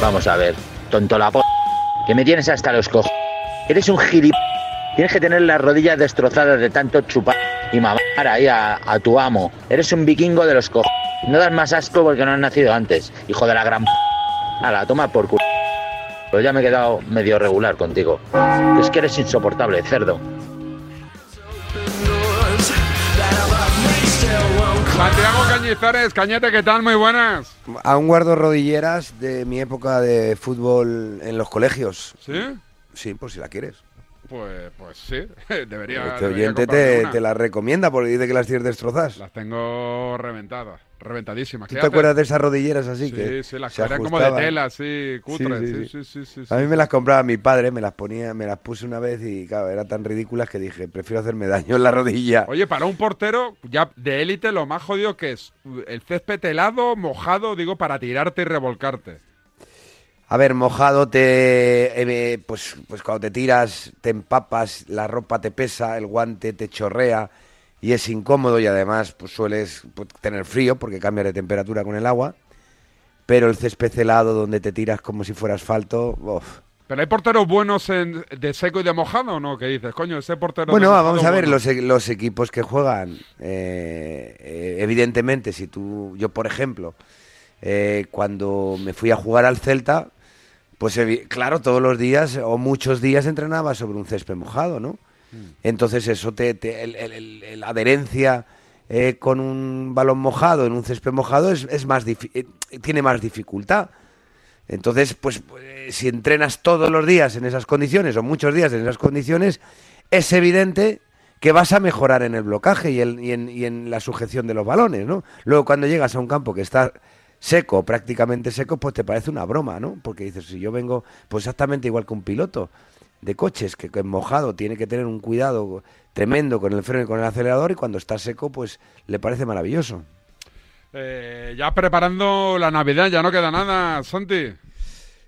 Vamos a ver, tonto la p... Que me tienes hasta los cojos. Eres un gilip... Tienes que tener las rodillas destrozadas de tanto chupar y mamar ahí a, a tu amo. Eres un vikingo de los cojos. No das más asco porque no has nacido antes, hijo de la gran p... A la toma por culo. Pero ya me he quedado medio regular contigo. Es que eres insoportable, cerdo. Cañizares, Cañete, ¿qué tal? Muy buenas. Aún guardo rodilleras de mi época de fútbol en los colegios. ¿Sí? Sí, por si la quieres. Pues, pues sí, debería. Este oyente te, te la recomienda porque dice que las tienes destrozadas. Las tengo reventadas, reventadísimas. ¿Tú ¿Qué te acuerdas de esas rodilleras así? Sí, que sí, las se que eran como de tela, así, cutres. Sí, Sí, sí, sí, A mí me las compraba mi padre, me las ponía, me las puse una vez y claro, eran tan ridículas que dije, prefiero hacerme daño en la rodilla. Oye, para un portero ya de élite, lo más jodido que es el césped helado, mojado, digo, para tirarte y revolcarte. A ver, mojado te eh, pues pues cuando te tiras te empapas, la ropa te pesa, el guante te chorrea y es incómodo y además pues sueles pues, tener frío porque cambias de temperatura con el agua. Pero el césped helado donde te tiras como si fuera asfalto, uf. Pero hay porteros buenos en, de seco y de mojado, ¿o ¿no? ¿Qué dices? Coño, ese portero. Bueno, vamos a ver bueno. los, e- los equipos que juegan. eh, eh, evidentemente, si tú, yo por ejemplo, eh, cuando me fui a jugar al Celta, pues claro, todos los días o muchos días entrenaba sobre un césped mojado, ¿no? Entonces eso te, te- el- el- el- el- la adherencia eh, con un balón mojado en un césped mojado es, es más eh, tiene más dificultad. Entonces, pues eh, si entrenas todos los días en esas condiciones o muchos días en esas condiciones, es evidente que vas a mejorar en el blocaje y, el- y en, y en la sujeción de los balones, ¿no? Luego cuando llegas a un campo que está seco, prácticamente seco, pues te parece una broma, ¿no? Porque dices, si yo vengo, pues exactamente igual que un piloto de coches, que, que mojado tiene que tener un cuidado tremendo con el freno y con el acelerador y cuando está seco, pues le parece maravilloso. Eh, ya preparando la Navidad, ya no queda nada, Santi.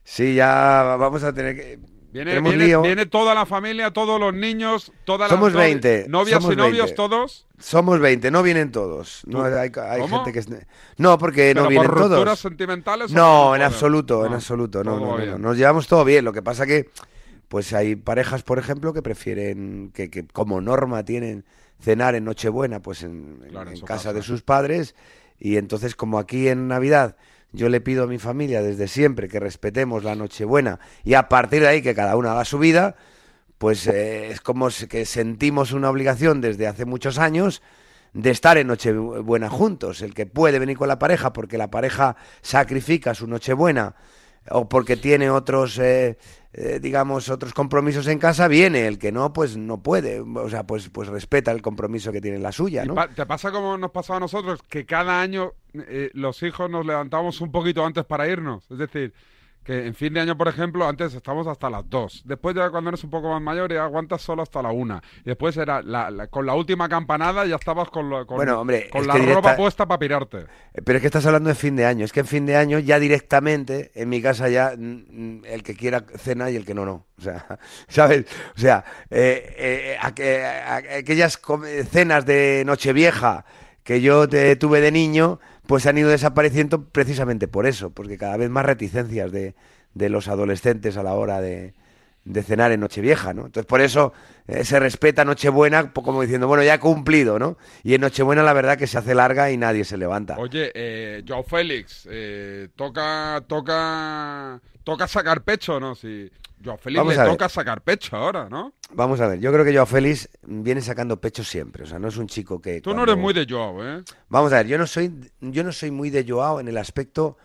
Sí, ya vamos a tener que... Viene, toda la familia, todos los niños, todas Somos las novi- 20, novias somos y novios, 20. todos. Somos 20, no vienen todos. No, hay hay ¿Cómo? gente que es... No, porque Pero no vienen por rupturas todos. sentimentales. ¿o No, por- en absoluto, en No, absoluto. No, no, no, no. Nos llevamos todo bien. Lo que pasa que, pues hay parejas, por ejemplo, que prefieren, que, que como norma tienen cenar en Nochebuena, pues en, en- Claro, en en su casa casa. de sus padres. Y entonces, como aquí en Navidad, yo le pido a mi familia desde siempre que respetemos la Nochebuena y a partir de ahí que cada uno haga su vida, pues eh, es como que sentimos una obligación desde hace muchos años de estar en Nochebuena juntos. El que puede venir con la pareja porque la pareja sacrifica su Nochebuena o porque tiene otros, eh, eh, digamos, otros compromisos en casa, viene. El que no, pues no puede. O sea, pues, pues respeta el compromiso que tiene la suya, ¿no? pa- ¿Te pasa como nos pasaba a nosotros? Que cada año eh, los hijos nos levantamos un poquito antes para irnos. Es decir, que en fin de año, por ejemplo, antes estamos hasta las 2. Después ya cuando eres un poco más mayor ya aguantas solo hasta la 1. Y después era la- la- con la última campanada ya estabas con, lo- con, Bueno, hombre, con la ropa puesta para pirarte. Pero es que estás hablando de fin de año. Es que en fin de año ya directamente, en mi casa ya, mm, mm, el que quiera cena y el que no, no. O sea, ¿sabes? O sea, eh, eh, aquellas cenas de Nochevieja que yo te- tuve de niño, pues han ido desapareciendo precisamente por eso, porque cada vez más reticencias de, de los adolescentes a la hora de, de cenar en Nochevieja, ¿no? Entonces, por eso eh, se respeta Nochebuena como diciendo, bueno, ya he cumplido, ¿no? Y en Nochebuena la verdad que se hace larga y nadie se levanta. Oye, eh, Joao Félix, eh, toca, toca, toca sacar pecho, ¿no? Si Joao Félix Vamos le ver. toca sacar pecho ahora, ¿no? Vamos a ver, yo creo que Joao Félix viene sacando pecho siempre, o sea, no es un chico que... Tú no eres muy de Joao, ¿eh? Vamos a ver, yo no soy, yo no soy muy de Joao en el aspecto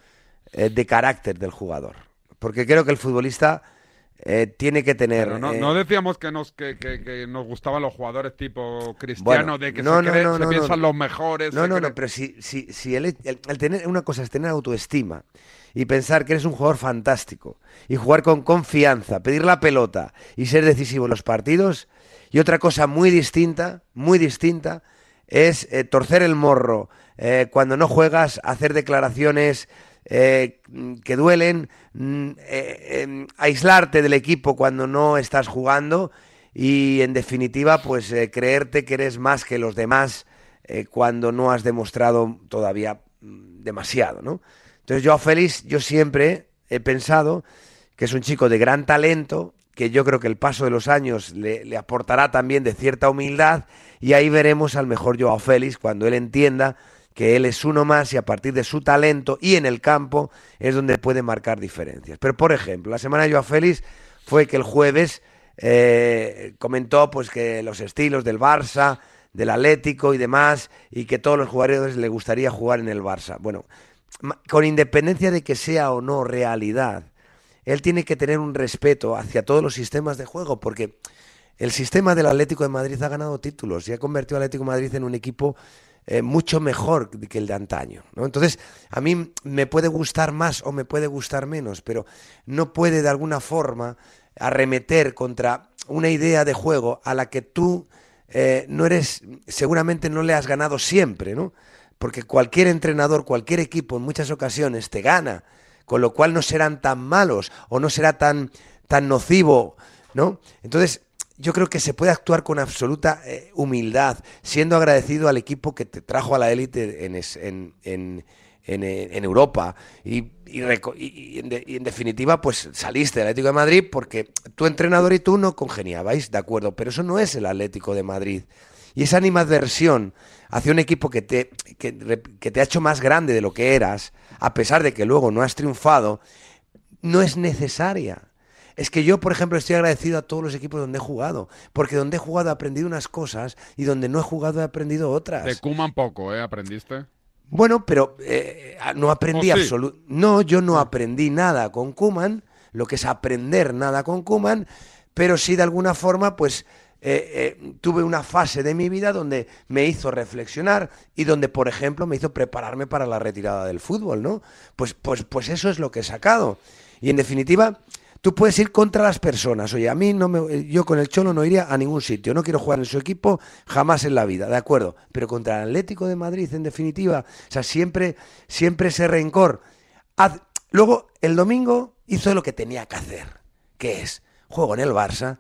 eh, de carácter del jugador, porque creo que el futbolista eh, tiene que tener... Pero no, eh, no decíamos que nos, que, que- que nos gustaban los jugadores tipo Cristiano, Bueno, de que no, se, no, cree- no, se no, piensan los mejores. No, no, cree- no, pero si, si, si el, el- el tener una cosa es tener autoestima y pensar que eres un jugador fantástico y jugar con confianza, pedir la pelota y ser decisivo en los partidos, y otra cosa muy distinta, muy distinta, es eh, torcer el morro eh, cuando no juegas, hacer declaraciones eh, que duelen, mm, eh, em, aislarte del equipo cuando no estás jugando y en definitiva pues eh, creerte que eres más que los demás cuando no has demostrado todavía mm, demasiado, ¿no? Entonces yo a Félix, yo siempre he pensado que es un chico de gran talento, que yo creo que el paso de los años le, le aportará también de cierta humildad y ahí veremos al mejor Joao Félix cuando él entienda que él es uno más y a partir de su talento y en el campo es donde puede marcar diferencias. Pero por ejemplo, la semana de Joao Félix fue que el jueves eh, comentó pues que los estilos del Barça, del Atlético y demás, y que todos los jugadores le gustaría jugar en el Barça. Bueno, con independencia de que sea o no realidad, él tiene que tener un respeto hacia todos los sistemas de juego, porque el sistema del Atlético de Madrid ha ganado títulos y ha convertido al Atlético de Madrid en un equipo eh, mucho mejor que el de antaño. ¿no? Entonces, a mí me puede gustar más o me puede gustar menos, pero no puede de alguna forma arremeter contra una idea de juego a la que tú eh, no eres, seguramente no le has ganado siempre, ¿no? Porque cualquier entrenador, cualquier equipo en muchas ocasiones te gana, con lo cual no serán tan malos o no será tan, tan nocivo, ¿no? Entonces, yo creo que se puede actuar con absoluta eh, humildad, siendo agradecido al equipo que te trajo a la élite en, en, en, Europa. Y, y, en definitiva, pues saliste del Atlético de Madrid porque tu entrenador y tú no congeniabais, de acuerdo, pero eso no es el Atlético de Madrid. Y esa animadversión hacia un equipo que te, que te ha hecho más grande de lo que eras, a pesar de que luego no has triunfado, no es necesaria. Es que yo, por ejemplo, estoy agradecido a todos los equipos donde he jugado, porque donde he jugado he aprendido unas cosas y donde no he jugado he aprendido otras. De Kuman poco, ¿eh? ¿Aprendiste? Bueno, pero eh, no aprendí oh, No, yo no aprendí nada con Kuman, lo que es aprender nada con Kuman, pero sí de alguna forma, pues eh, eh, tuve una fase de mi vida donde me hizo reflexionar y donde, por ejemplo, me hizo prepararme para la retirada del fútbol, ¿no? Pues, pues, pues eso es lo que he sacado. Y en definitiva, Tú puedes ir contra las personas. Oye, a mí no me, yo con el Cholo no iría a ningún sitio. No quiero jugar en su equipo jamás en la vida, de acuerdo. Pero contra el Atlético de Madrid, en definitiva, o sea, siempre, siempre ese rencor. Luego, el domingo hizo lo que tenía que hacer, que es, juego en el Barça,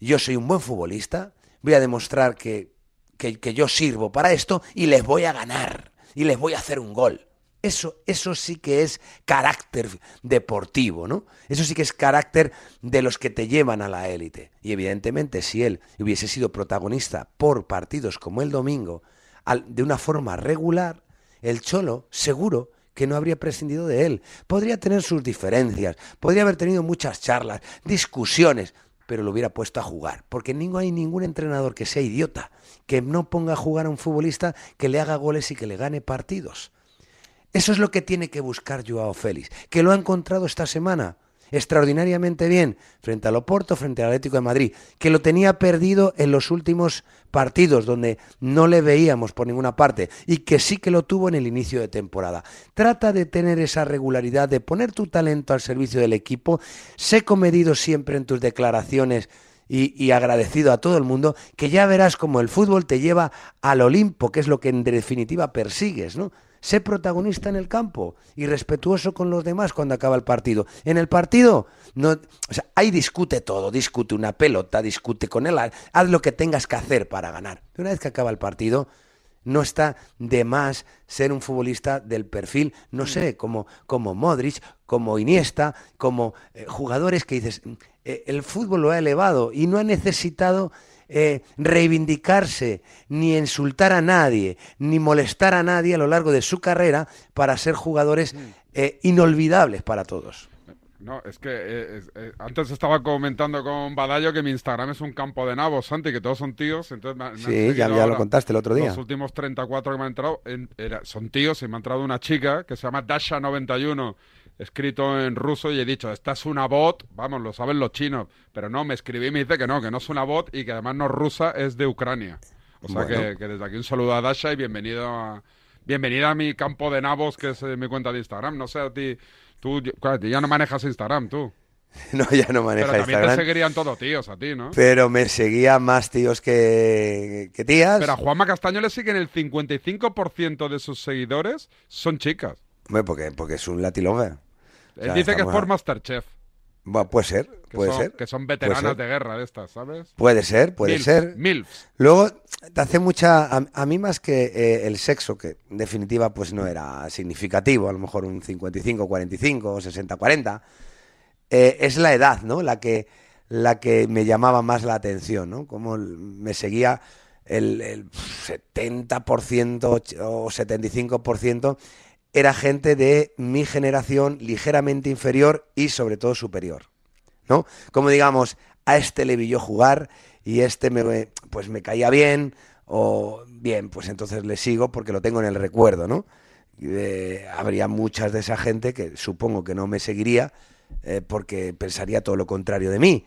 yo soy un buen futbolista, voy a demostrar que, que, que yo sirvo para esto y les voy a ganar y les voy a hacer un gol. Eso, eso sí que es carácter deportivo, ¿no? Eso sí que es carácter de los que te llevan a la élite. Y evidentemente, si él hubiese sido protagonista por partidos como el domingo, de una forma regular, el Cholo seguro que no habría prescindido de él. Podría tener sus diferencias, podría haber tenido muchas charlas, discusiones, pero lo hubiera puesto a jugar. Porque no hay ningún entrenador que sea idiota, que no ponga a jugar a un futbolista que le haga goles y que le gane partidos. Eso es lo que tiene que buscar Joao Félix, que lo ha encontrado esta semana extraordinariamente bien frente al Oporto, frente al Atlético de Madrid, que lo tenía perdido en los últimos partidos donde no le veíamos por ninguna parte y que sí que lo tuvo en el inicio de temporada. Trata de tener esa regularidad, de poner tu talento al servicio del equipo, sé comedido siempre en tus declaraciones y, agradecido a todo el mundo, que ya verás como el fútbol te lleva al Olimpo, que es lo que en definitiva persigues, ¿no? Sé protagonista en el campo y respetuoso con los demás cuando acaba el partido. En el partido, no, o sea, ahí discute todo, discute una pelota, discute con él, haz lo que tengas que hacer para ganar. una vez que acaba el partido, no está de más ser un futbolista del perfil, no sé, como, como Modric, como Iniesta, como eh, jugadores que dices, eh, el fútbol lo ha elevado y no ha necesitado eh, reivindicarse, ni insultar a nadie, ni molestar a nadie a lo largo de su carrera para ser jugadores mm. eh, inolvidables para todos. No, es que eh, antes estaba comentando con Badallo que mi Instagram es un campo de nabos, Santi, que todos son tíos. Entonces sí, ya, lo contaste el otro día. Los últimos 34 que me han entrado son tíos y me ha entrado una chica que se llama Dasha91 escrito en ruso y he dicho, esta es una bot, vamos, lo saben los chinos, pero no, me escribí y me dice que no, que no es una bot y que además no es rusa, es de Ucrania. O sea que, desde aquí un saludo a Dasha y bienvenido a, bienvenida a mi campo de nabos, que es eh, mi cuenta de Instagram. No sé, a ti, tú ya no manejas Instagram, tú. No, ya no maneja Pero también te seguirían todos tíos a ti, ¿no? Pero me seguían más tíos que, que tías. Pero a Juanma Castaño le siguen el 55% de sus seguidores son chicas. Hombre, porque, porque es un latilover él dice que es por Masterchef. Bueno, puede ser, puede son, ser. Que son veteranas de guerra de estas, ¿sabes? Puede ser, puede ser. Milfs. Luego te hace mucha. A, a mí más que eh, el sexo, que en definitiva pues no era significativo, a lo mejor un 55-45 o 60-40, eh, es la edad, ¿no? La que, la que me llamaba más la atención, ¿no? Como me seguía el, el 70% och- o 75% era gente de mi generación ligeramente inferior y sobre todo superior. ¿no? Como digamos, a este le vi yo jugar y este me, pues me caía bien o bien, pues entonces le sigo porque lo tengo en el recuerdo, ¿no? Eh, habría muchas de esa gente que supongo que no me seguiría eh, porque pensaría todo lo contrario de mí,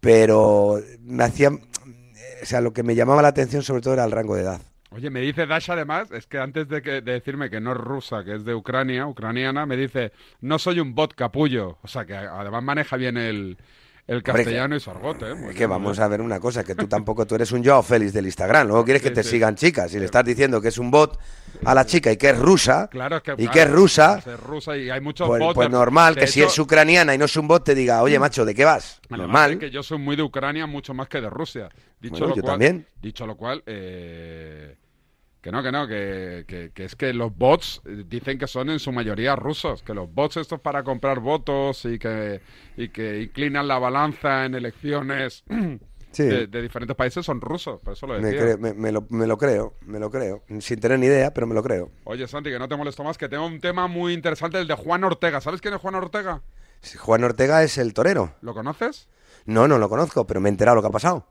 pero me hacía, o sea, lo que me llamaba la atención sobre todo era el rango de edad. Oye, me dice Dash además, es que antes de, que, de decirme que no es rusa, que es de Ucrania, ucraniana, me dice, no soy un bot capullo. O sea, que además maneja bien el, el castellano y su argot, ¿eh? Muy Es que bien, vamos a ver una cosa, que tú tampoco, tú eres un Joao Félix del Instagram, luego quieres que te sí. sigan chicas y le estás diciendo que es un bot a la chica y que es rusa, Claro, es que, y claro, que es rusa, es rusa y hay muchos pues, bots. pues normal que si es ucraniana y no es un bot te diga, oye macho, ¿de qué vas? Normal. que yo soy muy de Ucrania mucho más que de Rusia. Dicho Bueno, lo yo cual, también. Dicho lo cual, eh, que no, que no, que, que- que es que los bots eh, dicen que son en su mayoría rusos, que los bots estos para comprar votos y que, y que inclinan la balanza en elecciones Sí. de, de diferentes países son rusos, por eso lo Me, decía. creo- me- me lo, me lo creo, me lo creo, sin tener ni idea, pero me lo creo. Oye, Santi, que no te molesto más, que tengo un tema muy interesante, el de Juan Ortega. ¿Sabes quién es Juan Ortega? Juan Ortega es el torero. ¿Lo conoces? No, no lo conozco, pero me he enterado lo que ha pasado.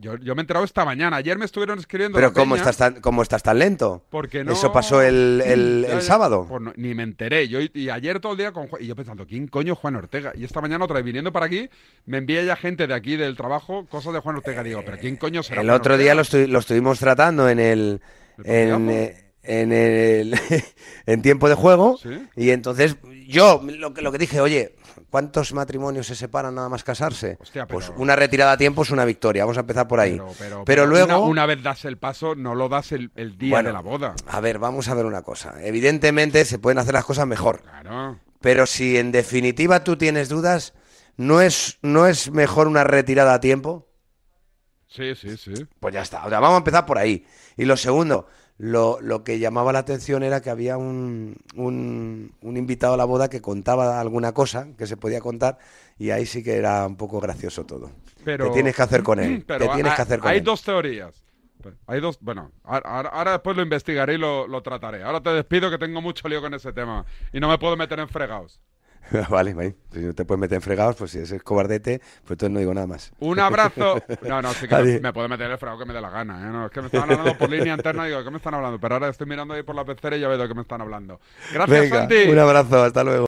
Yo, yo me he enterado esta mañana. Ayer me estuvieron escribiendo. Pero ¿cómo peña, estás, tan, ¿cómo estás tan lento? Porque no... Eso pasó el, sábado. Pues no- ni me enteré. Yo, y ayer todo el día con Juan- Y yo pensando, ¿quién coño Juan Ortega? Y esta mañana otra vez viniendo para aquí, me envía ya gente de aquí del trabajo cosas de Juan Ortega. Digo, ¿pero quién coño será El Juan otro día Ortega? lo, estu- lo estuvimos tratando en el... ¿El En, partidazo? eh, en el en tiempo de juego Sí. y entonces yo lo que, lo que dije oye ¿cuántos matrimonios se separan nada más casarse? Hostia, pero- pues una retirada a tiempo es una victoria vamos a empezar por ahí Pero, pero- pero, pero luego Una, una vez das el paso, no lo das el, el día Bueno, de la boda. a ver vamos a ver una cosa evidentemente se pueden hacer las cosas mejor Claro. pero si en definitiva tú tienes dudas no es no es mejor una retirada a tiempo Sí, sí, sí. Pues ya está. O sea, vamos a empezar por ahí. Y lo segundo, lo, lo que llamaba la atención era que había un, un, un invitado a la boda que contaba alguna cosa que se podía contar y ahí sí que era un poco gracioso todo. Pero, ¿Qué tienes que hacer con él? Pero ¿Qué tienes hay, que hacer con hay él? dos teorías. Hay dos, bueno, ahora, ahora después lo investigaré y lo, lo trataré. Ahora te despido que tengo mucho lío con ese tema y no me puedo meter en fregados. vale, vale. Si no te puedes meter en fregados, pues si es cobardete, pues entonces no digo nada más. Un abrazo. No, no, sí que Adiós. me, puedo meter el fregado que me dé la gana. ¿eh? No, es que me están hablando por línea interna y digo, ¿qué me están hablando? Pero ahora estoy mirando ahí por la pecera y ya veo de qué me están hablando. Gracias, Venga, Santi. un abrazo, hasta luego.